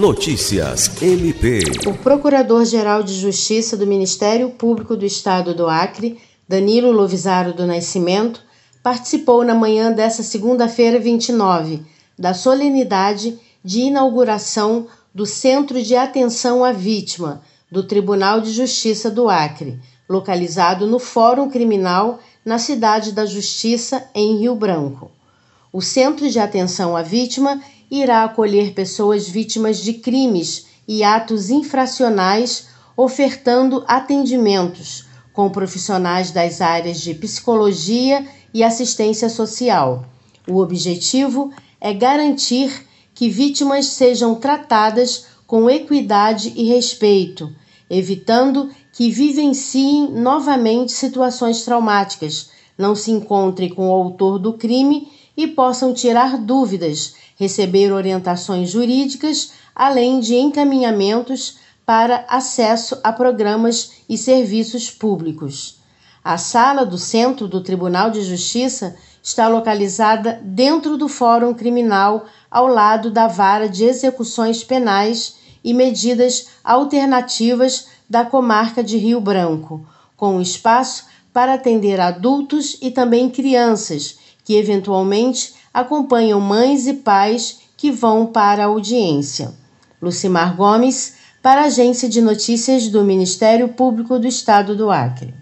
Notícias MP. O Procurador-Geral de Justiça do Ministério Público do Estado do Acre, Danilo Lovisaro do Nascimento, participou na manhã dessa segunda-feira 29 da solenidade de inauguração do Centro de Atenção à Vítima do Tribunal de Justiça do Acre, localizado no Fórum Criminal na Cidade da Justiça, em Rio Branco. O Centro de Atenção à Vítima irá acolher pessoas vítimas de crimes e atos infracionais, ofertando atendimentos com profissionais das áreas de psicologia e assistência social. O objetivo é garantir que vítimas sejam tratadas com equidade e respeito, evitando que vivenciem novamente situações traumáticas, não se encontrem com o autor do crime e possam tirar dúvidas, receber orientações jurídicas, além de encaminhamentos para acesso a programas e serviços públicos. A sala do centro do Tribunal de Justiça está localizada dentro do Fórum Criminal, ao lado da Vara de Execuções Penais e Medidas Alternativas da Comarca de Rio Branco, com espaço para atender adultos e também crianças que eventualmente acompanham mães e pais que vão para a audiência. Lucimar Gomes, para a Agência de Notícias do Ministério Público do Estado do Acre.